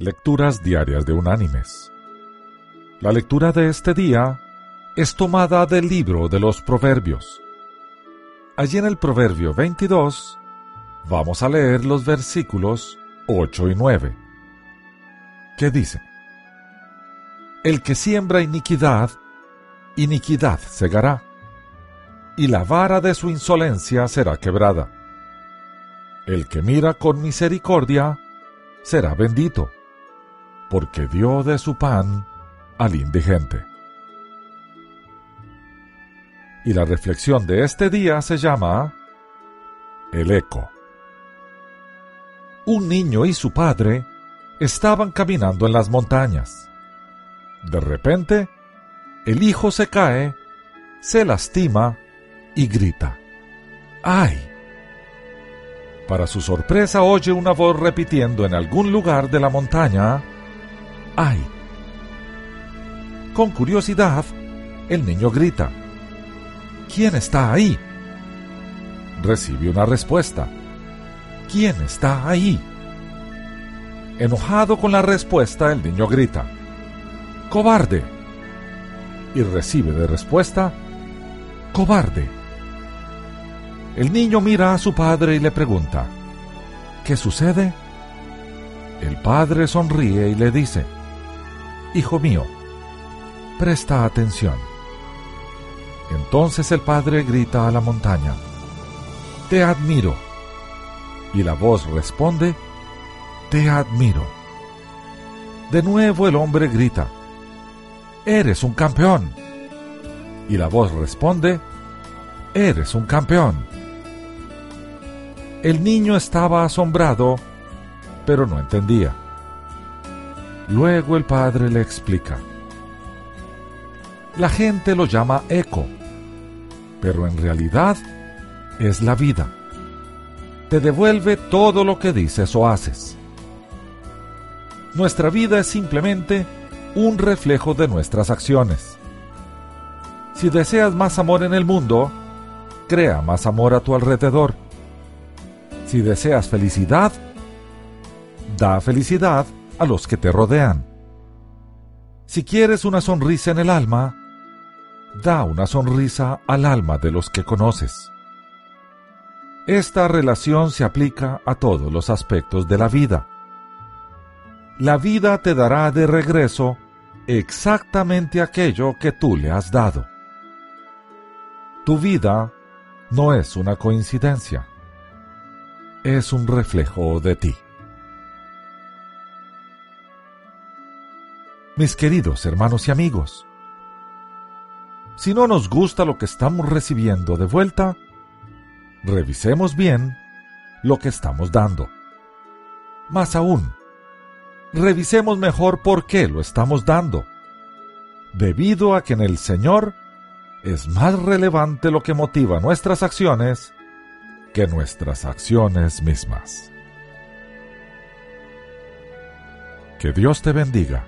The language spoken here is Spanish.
Lecturas Diarias de Unánimes. La lectura de este día es tomada del libro de los Proverbios. Allí en el Proverbio 22 vamos a leer los versículos 8 y 9, que dice, El que siembra iniquidad, iniquidad segará, y la vara de su insolencia será quebrada. El que mira con misericordia, será bendito porque dio de su pan al indigente. Y la reflexión de este día se llama El eco. Un niño y su padre estaban caminando en las montañas. De repente, el hijo se cae, se lastima y grita. ¡Ay! Para su sorpresa oye una voz repitiendo en algún lugar de la montaña, Con curiosidad, el niño grita. ¿Quién está ahí? Recibe una respuesta. ¿Quién está ahí? Enojado con la respuesta, el niño grita. ¡Cobarde! Y recibe de respuesta. ¡Cobarde! El niño mira a su padre y le pregunta. ¿Qué sucede? El padre sonríe y le dice. Hijo mío, presta atención. Entonces el padre grita a la montaña, Te admiro. Y la voz responde, Te admiro. De nuevo el hombre grita, Eres un campeón. Y la voz responde, Eres un campeón. El niño estaba asombrado, pero no entendía. Luego el padre le explica. La gente lo llama eco, pero en realidad es la vida. Te devuelve todo lo que dices o haces. Nuestra vida es simplemente un reflejo de nuestras acciones. Si deseas más amor en el mundo, crea más amor a tu alrededor. Si deseas felicidad, da felicidad a los que te rodean. Si quieres una sonrisa en el alma, da una sonrisa al alma de los que conoces. Esta relación se aplica a todos los aspectos de la vida. La vida te dará de regreso exactamente aquello que tú le has dado. Tu vida no es una coincidencia, es un reflejo de ti. Mis queridos hermanos y amigos. Si no nos gusta lo que estamos recibiendo de vuelta, revisemos bien lo que estamos dando. Más aún, revisemos mejor por qué lo estamos dando, debido a que en el Señor es más relevante lo que motiva nuestras acciones que nuestras acciones mismas. Que Dios te bendiga